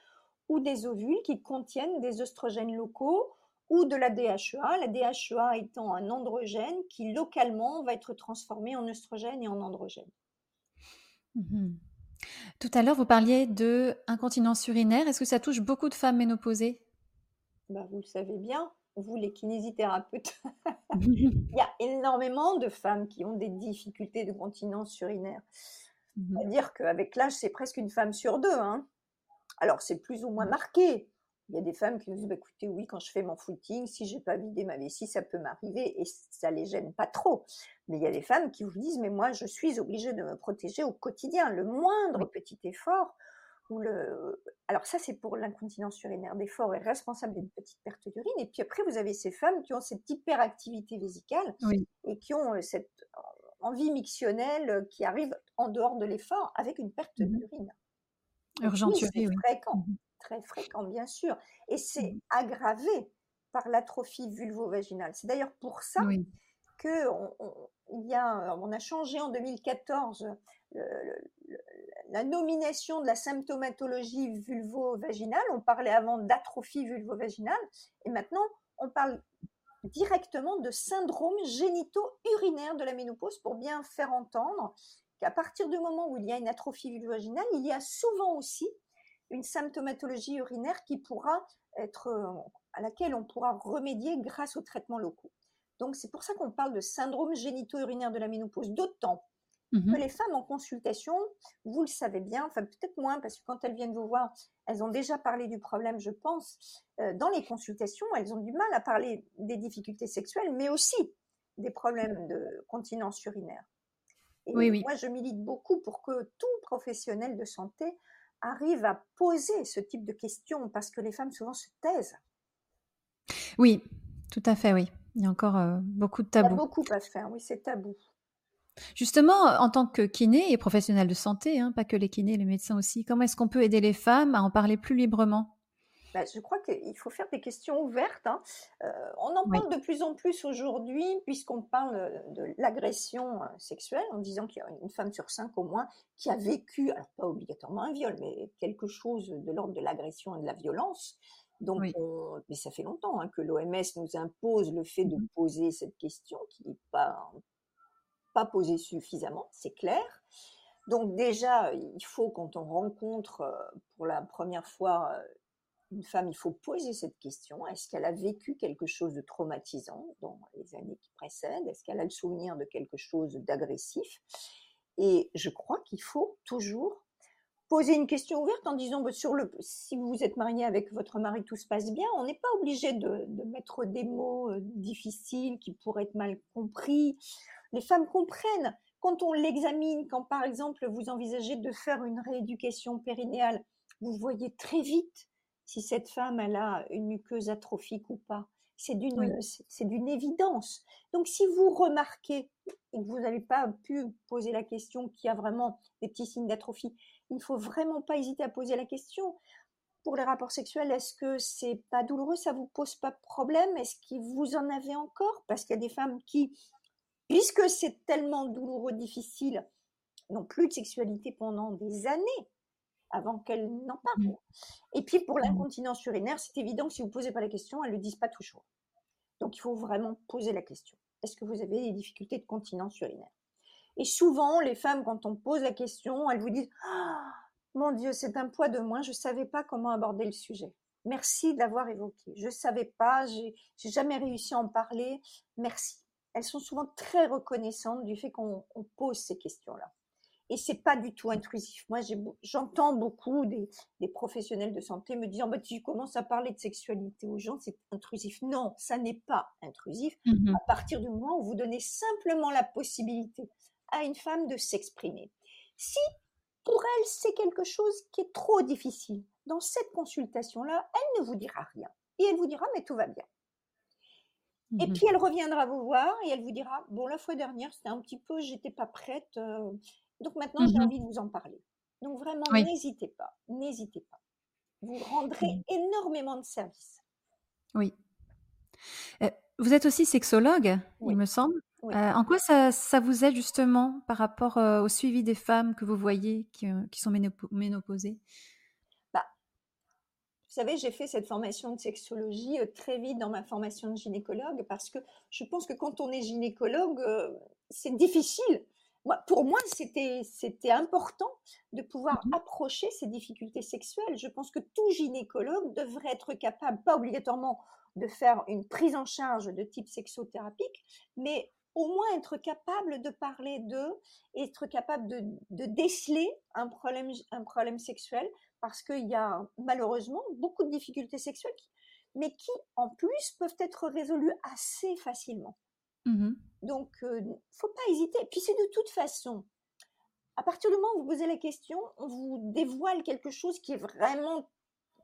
ou des ovules qui contiennent des oestrogènes locaux ou de la DHEA, la DHEA étant un androgène qui localement va être transformé en oestrogène et en androgène. Mmh Tout à l'heure, vous parliez de incontinence urinaire. Est-ce que ça touche beaucoup de femmes ménopausées? Bah, Vous le savez bien, vous les kinésithérapeutes, il y a énormément de femmes qui ont des difficultés de continence urinaire. Mmh C'est-à-dire qu'avec l'âge, c'est presque une femme sur deux. Hein. Alors, c'est plus ou moins marqué. Il y a des femmes qui nous disent, bah, écoutez, oui, quand je fais mon footing, si j'ai pas vidé ma vessie, ça peut m'arriver et ça les gêne pas trop. Mais il y a des femmes qui vous disent, mais moi, je suis obligée de me protéger au quotidien. Le moindre petit effort le... Alors ça, c'est pour l'incontinence urinaire d'effort est responsable d'une petite perte d'urine. Et puis après, vous avez ces femmes qui ont cette hyperactivité vésicale et qui ont euh, cette envie mictionnelle euh, qui arrive en dehors de l'effort avec une perte mmh d'urine. Urgente oui, c'est fréquent, mmh très fréquent, bien sûr. Et c'est mmh. aggravé par l'atrophie vulvo-vaginale. C'est d'ailleurs pour ça que on, il y a, on a changé en 2014 la nomination de la symptomatologie vulvo-vaginale. On parlait avant d'atrophie vulvo-vaginale et maintenant on parle directement de syndrome génito-urinaire de la ménopause pour bien faire entendre qu'à partir du moment où il y a une atrophie vulvo-vaginale, il y a souvent aussi une symptomatologie urinaire qui pourra être à laquelle on pourra remédier grâce aux traitements locaux. Donc c'est pour ça qu'on parle de syndrome génito-urinaire de la ménopause, d'autant Mmh que les femmes en consultation, vous le savez bien, enfin peut-être moins, parce que quand elles viennent vous voir, elles ont déjà parlé du problème, je pense. Euh, dans les consultations, elles ont du mal à parler des difficultés sexuelles, mais aussi des problèmes de continence urinaire. Et Oui, oui. moi, je milite beaucoup pour que tout professionnel de santé arrive à poser ce type de questions, parce que les femmes souvent se taisent. Oui, tout à fait, oui. Il y a encore euh, beaucoup de Il y a tabous. beaucoup à faire, oui, c'est tabou. Justement, en tant que kiné et professionnel de santé, hein, pas que les kinés, les médecins aussi, comment est-ce qu'on peut aider les femmes à en parler plus librement? Bah, je crois qu'il faut faire des questions ouvertes. hein. Euh, on en Oui. parle de plus en plus aujourd'hui, puisqu'on parle de l'agression euh, sexuelle, en disant qu'il y a une femme sur cinq au moins qui a vécu, alors pas obligatoirement un viol, mais quelque chose de l'ordre de l'agression et de la violence. Donc, Oui. on- mais ça fait longtemps hein, que l'OMS nous impose le fait de Mhm. poser cette question, qui n'est pas, pas posée suffisamment, c'est clair. Donc déjà, il faut, quand on rencontre euh, pour la première fois euh, une femme, il faut poser cette question. Est-ce qu'elle a vécu quelque chose de traumatisant dans les années qui précèdent? Est-ce qu'elle a le souvenir de quelque chose d'agressif? Et je crois qu'il faut toujours poser une question ouverte en disant bah, sur le, si vous êtes marié avec votre mari, tout se passe bien. On n'est pas obligé de, de mettre des mots euh, difficiles qui pourraient être mal compris. Les femmes comprennent quand on l'examine, quand par exemple vous envisagez de faire une rééducation périnéale, vous voyez très vite si cette femme elle a une muqueuse atrophique ou pas. C'est d'une Oui. c'est- c'est d'une évidence. Donc si vous remarquez et que vous n'avez pas pu poser la question qu'il y a vraiment des petits signes d'atrophie, il ne faut vraiment pas hésiter à poser la question. Pour les rapports sexuels, est-ce que c'est pas douloureux? Ça vous pose pas de problème? Est-ce que vous en avez encore? Parce qu'il y a des femmes qui, puisque c'est tellement douloureux, difficile, n'ont plus de sexualité pendant des années avant qu'elles n'en parlent. Mhm. Et puis pour Mhm. l'incontinence urinaire, c'est évident que si vous ne posez pas la question, elles ne le disent pas toujours. Donc il faut vraiment poser la question. Est-ce que vous avez des difficultés de continence urinaire? Et souvent, les femmes, quand on pose la question, elles vous disent Ah, Mon Dieu, c'est un poids de moins, je ne savais pas comment aborder le sujet. Merci de l'avoir évoqué. Je ne savais pas, j'ai jamais réussi à en parler. Merci. Elles sont souvent très reconnaissantes du fait qu'on on pose ces questions-là. Et c'est pas du tout intrusif. Moi, j'entends beaucoup des, des professionnels de santé me dire, bah, tu commences à parler de sexualité aux gens, c'est intrusif. Non, ça n'est pas intrusif Mhm. à partir du moment où vous donnez simplement la possibilité à une femme de s'exprimer. Si pour elle c'est quelque chose qui est trop difficile, dans cette consultation-là, elle ne vous dira rien. Et elle vous dira, mais tout va bien. Et Mhm. puis elle reviendra vous voir et elle vous dira, bon, la fois dernière, c'était un petit peu, j'étais pas prête, euh, donc maintenant j'ai Mhm. envie de vous en parler. Donc vraiment, Oui. n'hésitez pas, n'hésitez pas. Vous rendrez Mhm. énormément de services. Oui. Euh, vous êtes aussi sexologue, Oui. il me semble. Oui. Euh, en quoi ça, ça vous aide justement par rapport au suivi des femmes que vous voyez qui, qui sont ménopausées? Savez, j'ai fait cette formation de sexologie euh, très vite dans ma formation de gynécologue parce que je pense que quand on est gynécologue, euh, c'est difficile. Moi, pour moi, c'était important de pouvoir Mhm. approcher ces difficultés sexuelles. Je pense que tout gynécologue devrait être capable, pas obligatoirement de faire une prise en charge de type sexothérapique, mais au moins être capable de parler d'eux être capable de, de déceler un problème, un problème sexuel parce qu'il y a malheureusement beaucoup de difficultés sexuelles, mais qui en plus peuvent être résolues assez facilement. Mhm. Donc, il ne faut pas hésiter. Puis c'est de toute façon, à partir du moment où vous posez la question, on vous dévoile quelque chose qui est vraiment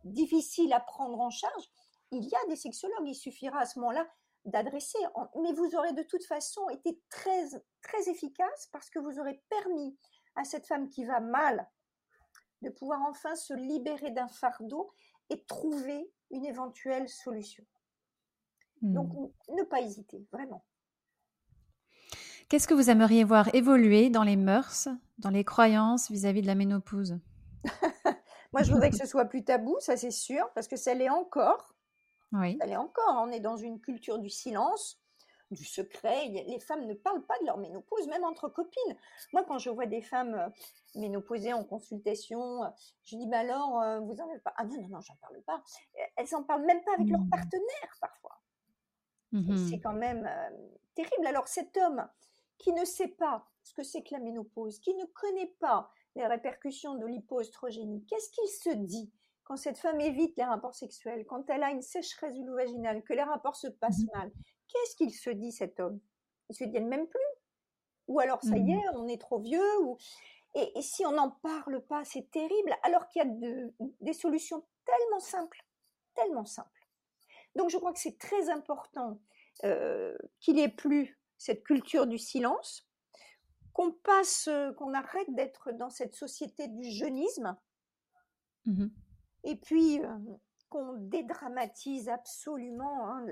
difficile à prendre en charge. Il y a des sexologues, il suffira à ce moment-là d'adresser. Mais vous aurez de toute façon été très, très efficace parce que vous aurez permis à cette femme qui va mal de pouvoir enfin se libérer d'un fardeau et trouver une éventuelle solution. Donc, Mhm. ne pas hésiter, vraiment. Qu'est-ce que vous aimeriez voir évoluer dans les mœurs, dans les croyances vis-à-vis de la ménopause? Moi, je voudrais que ce soit plus tabou, ça c'est sûr, parce que ça l'est encore. Oui. Ça l'est encore. On est dans une culture du silence, du secret. Les femmes ne parlent pas de leur ménopause, même entre copines. Moi, quand je vois des femmes euh, ménopausées en consultation, euh, je dis, bah alors, euh, vous en avez pas? Ah non, non, non, j'en parle pas. Elles en parlent même pas avec leur Mhm. partenaire, parfois. C'est mmh quand même terrible. Alors cet homme qui ne sait pas ce que c'est que la ménopause, qui ne connaît pas les répercussions de l'hypoestrogénie, qu'est-ce qu'il se dit quand cette femme évite les rapports sexuels, quand elle a une sécheresse du vaginale, que les rapports se passent mmh mal, qu'est-ce qu'il se dit cet homme? Il se dit elle m'aime plus? Ou alors ça y mmh. est, on est trop vieux ou... Et, si on n'en parle pas, c'est terrible, alors qu'il y a des solutions tellement simples, tellement simples. Donc je crois que c'est très important euh, qu'il n'y ait plus cette culture du silence, qu'on passe, qu'on arrête d'être dans cette société du jeunisme, mmh et puis euh, qu'on dédramatise absolument. Hein,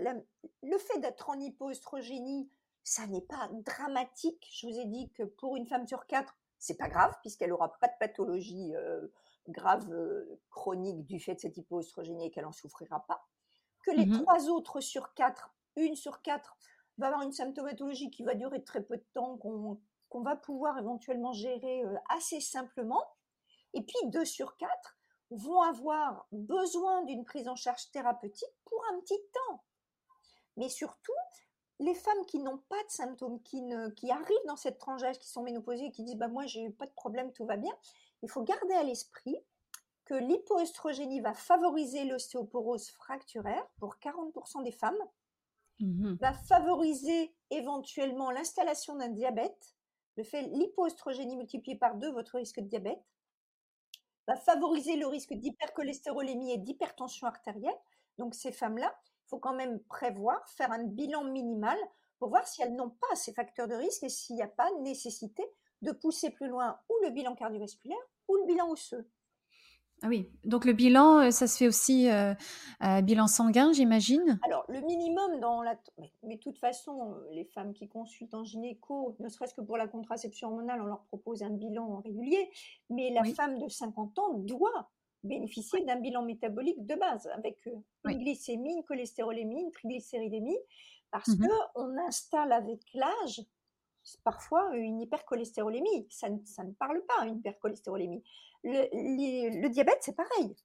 le fait d'être en hypoestrogénie, ça n'est pas dramatique. Je vous ai dit que pour une femme sur quatre, c'est pas grave puisqu'elle aura pas de pathologie euh, grave chronique du fait de cette hypoestrogénie et qu'elle en souffrira pas. Que les mmh trois autres sur quatre, une sur quatre, va avoir une symptomatologie qui va durer très peu de temps, qu'on va pouvoir éventuellement gérer euh, assez simplement. Et puis deux sur quatre vont avoir besoin d'une prise en charge thérapeutique pour un petit temps. Mais surtout, les femmes qui n'ont pas de symptômes, qui, ne, qui arrivent dans cette tranche qui sont ménopausées, qui disent bah, Moi, j'ai pas de problème, tout va bien, il faut garder à l'esprit que l'hypoestrogénie va favoriser l'ostéoporose fracturaire pour 40% des femmes Mmh va favoriser éventuellement l'installation d'un diabète. Le fait l'hypoestrogénie multipliée par deux, votre risque de diabète, va favoriser le risque d'hypercholestérolémie et d'hypertension artérielle. Donc ces femmes-là, il faut quand même prévoir, faire un bilan minimal pour voir si elles n'ont pas ces facteurs de risque et s'il n'y a pas nécessité de pousser plus loin ou le bilan cardiovasculaire ou le bilan osseux. Ah oui, donc le bilan, euh, ça se fait aussi euh, bilan sanguin, j'imagine? Alors, le minimum dans la... Mais de toute façon, euh, les femmes qui consultent en gynéco, ne serait-ce que pour la contraception hormonale, on leur propose un bilan régulier, mais la femme de 50 ans doit bénéficier d'un bilan métabolique de base, avec une glycémie, une cholestérolémie, une triglycéridémie, parce mmh qu'on installe avec l'âge parfois une hypercholestérolémie. Ça, ça ne parle pas, une hypercholestérolémie. Le, diabète, c'est pareil.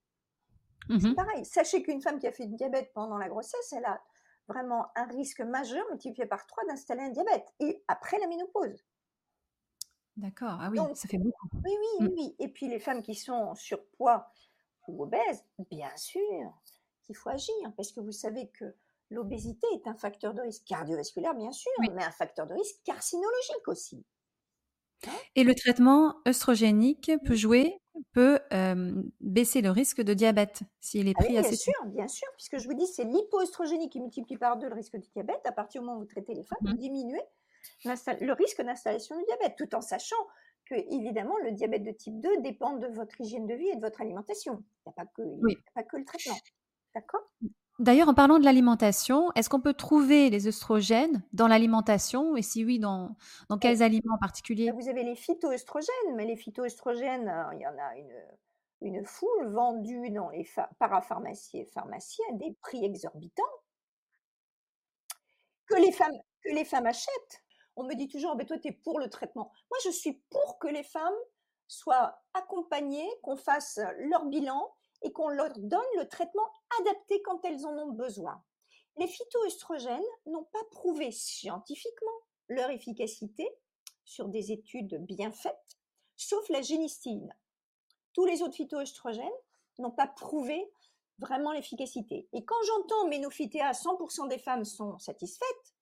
C'est mmh pareil. Sachez qu'une femme qui a fait du diabète pendant la grossesse, elle a vraiment un risque majeur multiplié par 3 d'installer un diabète. Et après la ménopause. D'accord. Ah oui, ça fait beaucoup. Oui, oui, mmh. oui. Et puis les femmes qui sont surpoids ou obèses, bien sûr qu'il faut agir. Parce que vous savez que l'obésité est un facteur de risque cardiovasculaire, bien sûr, mais un facteur de risque carcinologique aussi. Et le traitement œstrogénique peut jouer, peut baisser le risque de diabète s'il est ah pris ah oui, Bien sûr, bien sûr, puisque je vous dis, c'est l'hypoestrogénie qui multiplie par deux le risque de diabète. À partir du moment où vous traitez les femmes, vous mmh diminuez le risque d'installation du diabète, tout en sachant que, évidemment, le diabète de type 2 dépend de votre hygiène de vie et de votre alimentation. Il n'y a, a pas que le traitement. D'accord? D'ailleurs, en parlant de l'alimentation, est-ce qu'on peut trouver les œstrogènes dans l'alimentation? Et si oui, dans, dans quels aliments en particulier? bah, Vous avez les phytoestrogènes, mais les phytoestrogènes, euh, il y en a une, une foule vendue dans les parapharmacies et pharmacies à des prix exorbitants que les femmes, que les femmes achètent. On me dit toujours, mais toi, tu es pour le traitement. Moi, je suis pour que les femmes soient accompagnées, qu'on fasse leur bilan et qu'on leur donne le traitement adapté quand elles en ont besoin. Les phytoestrogènes n'ont pas prouvé scientifiquement leur efficacité sur des études bien faites, sauf la génistine. Tous les autres phytoestrogènes n'ont pas prouvé vraiment l'efficacité. Et quand j'entends ménophytéa, 100% des femmes sont satisfaites,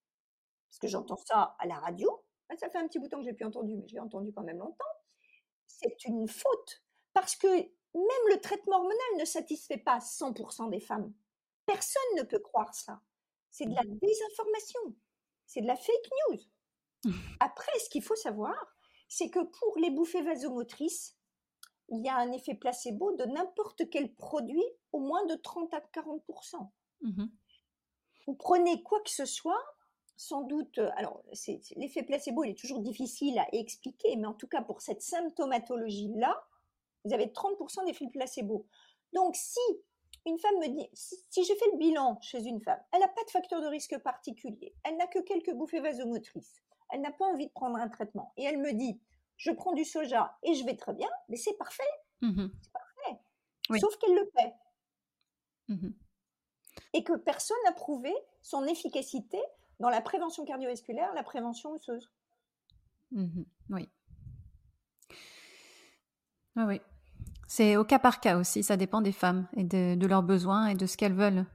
parce que j'entends ça à la radio, bah, ça fait un petit bout de temps que j'ai plus entendu, mais je l'ai entendu quand même longtemps, c'est une faute. Parce que même le traitement hormonal ne satisfait pas 100% des femmes. Personne ne peut croire ça. C'est de la mmh. désinformation. C'est de la fake news. Après, ce qu'il faut savoir, c'est que pour les bouffées vasomotrices, il y a un effet placebo de n'importe quel produit au moins de 30 à 40%. Mmh Vous prenez quoi que ce soit, sans doute, alors l'effet placebo, il est toujours difficile à expliquer, mais en tout cas pour cette symptomatologie-là, vous avez 30% d'effet placebo. Donc, si une femme me dit, si, j'ai fait le bilan chez une femme, elle n'a pas de facteur de risque particulier, elle n'a que quelques bouffées vasomotrices, elle n'a pas envie de prendre un traitement, et elle me dit, je prends du soja et je vais très bien, mais c'est parfait. Mmh c'est parfait. Sauf qu'elle le paie. Mmh et que personne n'a prouvé son efficacité dans la prévention cardiovasculaire, la prévention osseuse. Mmh oui. Oui, oui. C'est au cas par cas aussi, ça dépend des femmes et de, leurs besoins et de ce qu'elles veulent.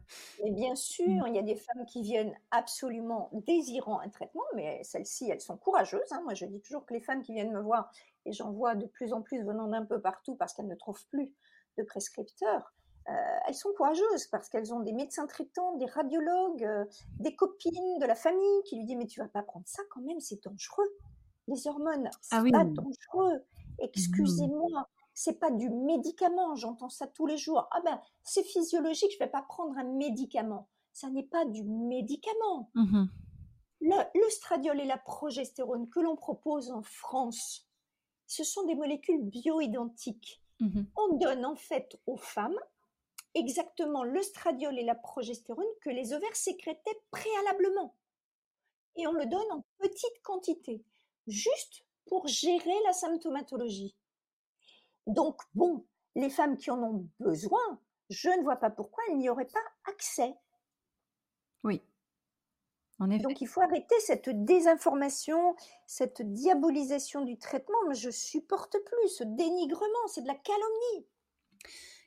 Mais bien sûr, mmh. il y a des femmes qui viennent absolument désirant un traitement, mais celles-ci, elles sont courageuses. Hein. Moi, je dis toujours que les femmes qui viennent me voir, et j'en vois de plus en plus venant d'un peu partout parce qu'elles ne trouvent plus de prescripteurs, euh, elles sont courageuses parce qu'elles ont des médecins traitants, des radiologues, euh, des copines de la famille qui lui disent mais tu vas pas prendre ça quand même, c'est dangereux. Les hormones, c'est ah pas dangereux. Mmh. Excusez-moi, c'est pas du médicament, j'entends ça tous les jours. Ah ben, c'est physiologique, je vais pas prendre un médicament. Ça n'est pas du médicament. Mmh le, stradiol et la progestérone que l'on propose en France, ce sont des molécules bioidentiques. Mmh On donne en fait aux femmes exactement le stradiol et la progestérone que les ovaires sécrétaient préalablement. Et on le donne en petite quantité, juste pour gérer la symptomatologie. Donc, bon, les femmes qui en ont besoin, je ne vois pas pourquoi elles n'y auraient pas accès. Oui. En effet. Donc il faut arrêter cette désinformation, cette diabolisation du traitement. Mais je supporte plus ce dénigrement, c'est de la calomnie.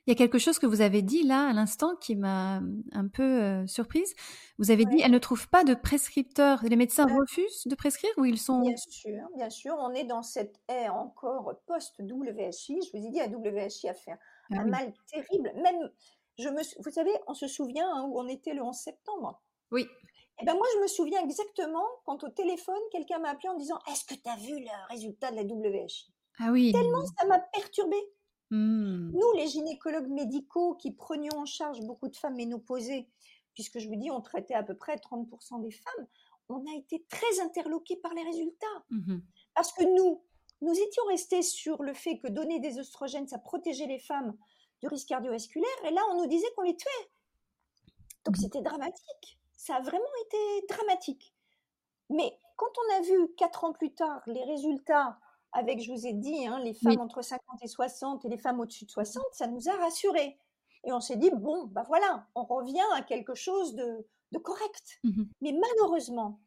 Il y a quelque chose que vous avez dit là à l'instant qui m'a un peu euh, surprise. Vous avez dit, elle ne trouve pas de prescripteurs. Les médecins refusent de prescrire ou ils sont... Bien sûr, bien sûr. On est dans cette ère encore post-WHI. Je vous ai dit, à WHI a fait ah un mal terrible. Même, je me, vous savez, on se souvient hein, où on était le 11 septembre. Oui. Eh ben moi, je me souviens exactement quand au téléphone, quelqu'un m'a appelé en disant Est-ce que tu as vu le résultat de la WHI Ah oui. Tellement ça m'a perturbée. Mmh. Nous, les gynécologues médicaux qui prenions en charge beaucoup de femmes ménopausées, puisque je vous dis, on traitait à peu près 30% des femmes, on a été très interloqués par les résultats. Mmh Parce que nous, nous étions restés sur le fait que donner des oestrogènes, ça protégeait les femmes du risque cardiovasculaire, et là, on nous disait qu'on les tuait. Donc mmh c'était dramatique. Ça a vraiment été dramatique. Mais quand on a vu, quatre ans plus tard, les résultats avec, je vous ai dit, hein, les femmes entre 50 et 60 et les femmes au-dessus de 60, ça nous a rassurés. Et on s'est dit, bon, bah voilà, on revient à quelque chose de, correct. Mmh Mais malheureusement,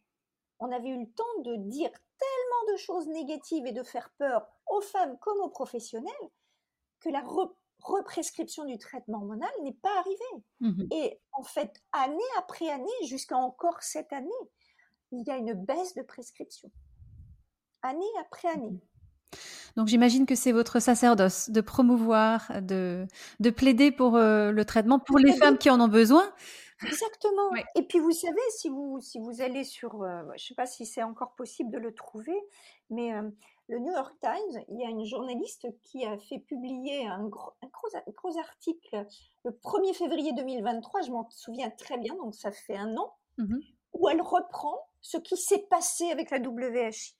on avait eu le temps de dire tellement de choses négatives et de faire peur aux femmes comme aux professionnels que la represcription du traitement hormonal n'est pas arrivée. Mmh et en fait, année après année, jusqu'à encore cette année, il y a une baisse de prescription. Année après année. Donc j'imagine que c'est votre sacerdoce de promouvoir, de, de plaider pour euh, le traitement pour les femmes qui en ont besoin. Exactement. Et puis vous savez, si vous, si vous allez sur, euh, je ne sais pas si c'est encore possible de le trouver, mais euh, le New York Times, il y a une journaliste qui a fait publier un gros, un gros, article le 1er février 2023, je m'en souviens très bien, donc ça fait un an, mmh où elle reprend ce qui s'est passé avec la WHI.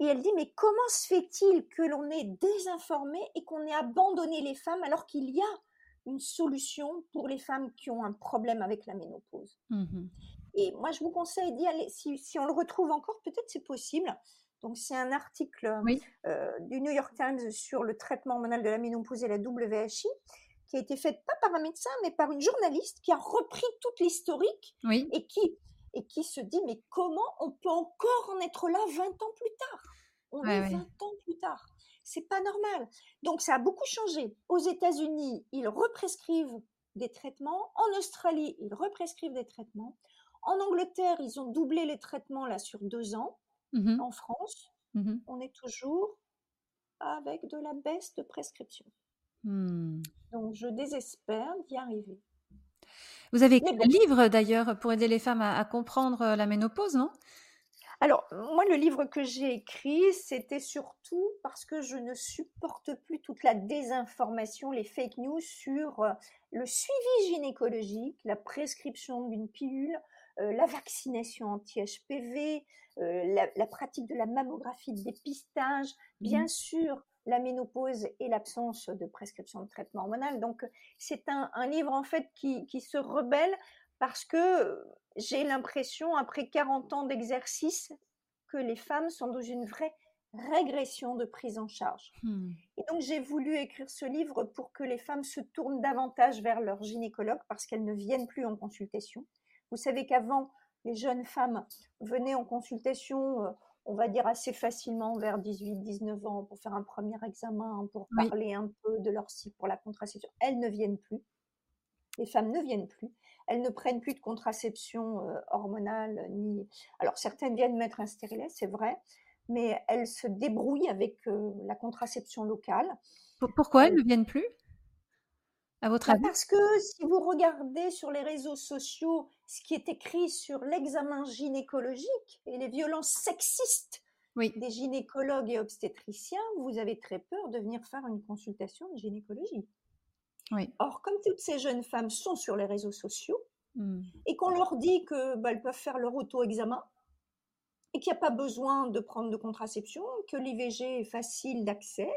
Et elle dit, mais comment se fait-il que l'on ait désinformé et qu'on ait abandonné les femmes alors qu'il y a une solution pour les femmes qui ont un problème avec la ménopause? Mmh Et moi, je vous conseille d'y aller. Si, si, on le retrouve encore, peut-être c'est possible. Donc, c'est un article euh, du New York Times sur le traitement hormonal de la ménopause et la WHI qui a été fait pas par un médecin, mais par une journaliste qui a repris toute l'historique et qui et qui se dit mais comment on peut encore en être là 20 ans plus tard? On est 20 ans plus tard. C'est pas normal. Donc ça a beaucoup changé. Aux États-Unis, ils represcrivent des traitements. En Australie, ils represcrivent des traitements. En Angleterre, ils ont doublé les traitements là sur deux ans. Mmh en France, mmh on est toujours avec de la baisse de prescription. Mmh. Donc je désespère d'y arriver. Vous avez écrit un livre d'ailleurs pour aider les femmes à, comprendre euh, la ménopause, non? Alors, moi, le livre que j'ai écrit, c'était surtout parce que je ne supporte plus toute la désinformation, les fake news sur euh, le suivi gynécologique, la prescription d'une pilule, euh, la vaccination anti-HPV, la, pratique de la mammographie de dépistage, bien mmh. sûr la ménopause et l'absence de prescription de traitement hormonal. Donc, c'est un, livre en fait qui, se rebelle parce que j'ai l'impression, après 40 ans d'exercice, que les femmes sont dans une vraie régression de prise en charge. Hmm. Et donc, j'ai voulu écrire ce livre pour que les femmes se tournent davantage vers leur gynécologue parce qu'elles ne viennent plus en consultation, Vous savez qu'avant, les jeunes femmes venaient en consultation, euh, on va dire assez facilement vers 18-19 ans pour faire un premier examen, pour parler un peu de leur cycle pour la contraception. Elles ne viennent plus. Les femmes ne viennent plus. Elles ne prennent plus de contraception euh, hormonale ni. Alors certaines viennent mettre un stérilet, c'est vrai, mais elles se débrouillent avec euh, la contraception locale. Pourquoi elles ne viennent plus? À votre bah, avis? Parce que si vous regardez sur les réseaux sociaux ce qui est écrit sur l'examen gynécologique et les violences sexistes des gynécologues et obstétriciens, vous avez très peur de venir faire une consultation de gynécologie. Or, comme toutes ces jeunes femmes sont sur les réseaux sociaux mmh. et qu'on leur dit qu'elles bah, peuvent faire leur auto-examen et qu'il n'y a pas besoin de prendre de contraception, que l'IVG est facile d'accès,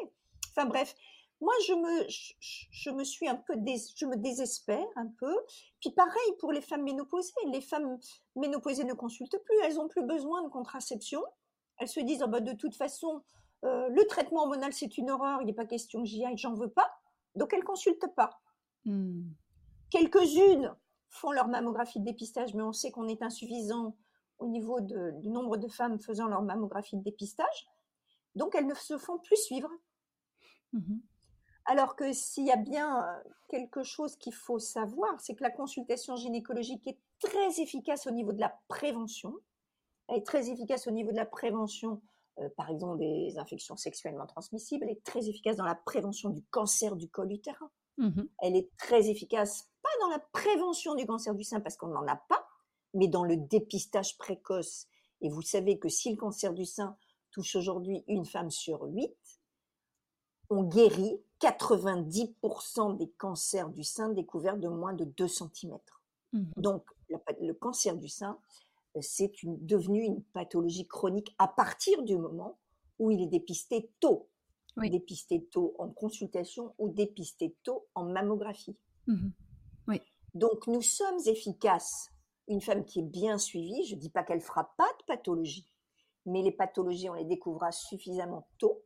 enfin bref, moi je me, je, me suis un peu, je me désespère un peu. Puis pareil pour les femmes ménopausées, les femmes ménopausées ne consultent plus, elles n'ont plus besoin de contraception. Elles se disent oh bah, de toute façon, euh, le traitement hormonal c'est une horreur, il n'est pas question que j'y aille, j'en veux pas. Donc elles consultent pas. Mmh. Quelques-unes font leur mammographie de dépistage, mais on sait qu'on est insuffisant au niveau du nombre de femmes faisant leur mammographie de dépistage. Donc elles ne se font plus suivre. Mmh Alors que s'il y a bien euh, quelque chose qu'il faut savoir, c'est que la consultation gynécologique est très efficace au niveau de la prévention. Elle est très efficace au niveau de la prévention euh, par exemple des infections sexuellement transmissibles, elle est très efficace dans la prévention du cancer du col utérin. Mmh elle est très efficace, pas dans la prévention du cancer du sein parce qu'on n'en a pas, mais dans le dépistage précoce. Et vous savez que si le cancer du sein touche aujourd'hui une femme sur huit, on guérit 90% des cancers du sein découverts de moins de 2 cm. Mmh Donc, le cancer du sein, c'est devenu une pathologie chronique à partir du moment où il est dépisté tôt. Dépisté tôt en consultation ou dépisté tôt en mammographie. Mmh oui. Donc nous sommes efficaces. Une femme qui est bien suivie, je ne dis pas qu'elle fera pas de pathologie, mais les pathologies, on les découvrira suffisamment tôt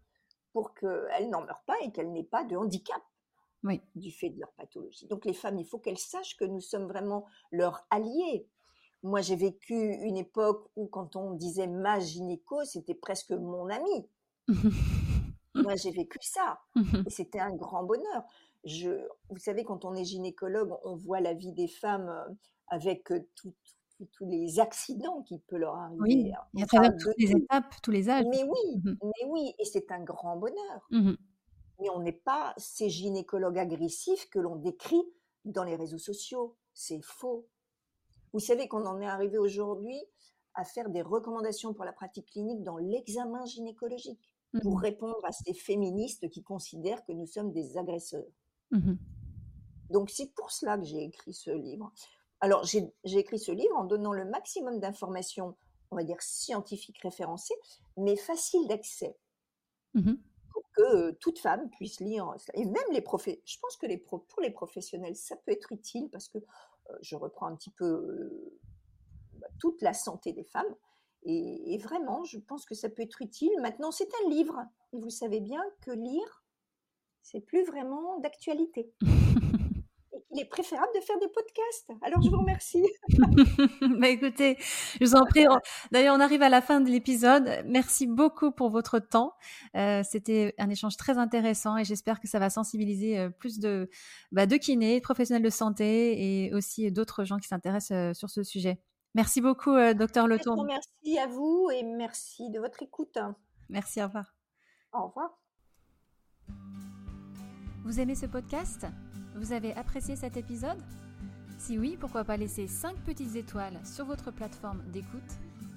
pour qu'elle n'en meure pas et qu'elle n'ait pas de handicap du fait de leur pathologie. Donc les femmes, il faut qu'elles sachent que nous sommes vraiment leurs alliés. Moi, j'ai vécu une époque où quand on disait ma gynéco, c'était presque mon ami. Moi, j'ai vécu ça. Et c'était un grand bonheur. Je, vous savez, quand on est gynécologue, on voit la vie des femmes euh, avec euh, tous les accidents qui peuvent leur arriver. Oui, il y a travers toutes les étapes, tous les âges. Mais oui, mmh mais oui, et c'est un grand bonheur. Mmh mais on n'est pas ces gynécologues agressifs que l'on décrit dans les réseaux sociaux. C'est faux. Vous savez qu'on en est arrivé aujourd'hui à faire des recommandations pour la pratique clinique dans l'examen gynécologique pour mmh répondre à ces féministes qui considèrent que nous sommes des agresseurs. Donc c'est pour cela que j'ai écrit ce livre. Alors j'ai écrit ce livre en donnant le maximum d'informations, on va dire scientifiques référencées, mais faciles d'accès. Mmh pour que euh, toute femme puisse lire, et même les professionnels, je pense que les pour les professionnels, ça peut être utile parce que euh, je reprends un petit peu euh, bah, toute la santé des femmes. Et, vraiment, je pense que ça peut être utile. Maintenant, c'est un livre. Et vous savez bien que lire, c'est plus vraiment d'actualité. il est préférable de faire des podcasts. Alors, je vous remercie. bah, écoutez, je vous en prie. D'ailleurs, on arrive à la fin de l'épisode. Merci beaucoup pour votre temps. Euh, C'était un échange très intéressant et j'espère que ça va sensibiliser euh, plus de, bah, de kinés, de professionnels de santé et aussi d'autres gens qui s'intéressent euh, sur ce sujet. Merci beaucoup, euh, docteur Letour. Merci à vous et merci de votre écoute. Merci, au revoir. Au revoir. Vous aimez ce podcast? Vous avez apprécié cet épisode? Si oui, pourquoi pas laisser 5 petites étoiles sur votre plateforme d'écoute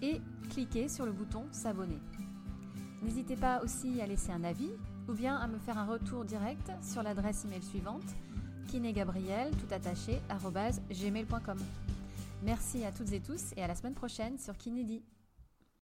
et cliquer sur le bouton s'abonner? N'hésitez pas aussi à laisser un avis ou bien à me faire un retour direct sur l'adresse email suivante kinégabriel tout. Merci à toutes et tous et à la semaine prochaine sur Kinédi.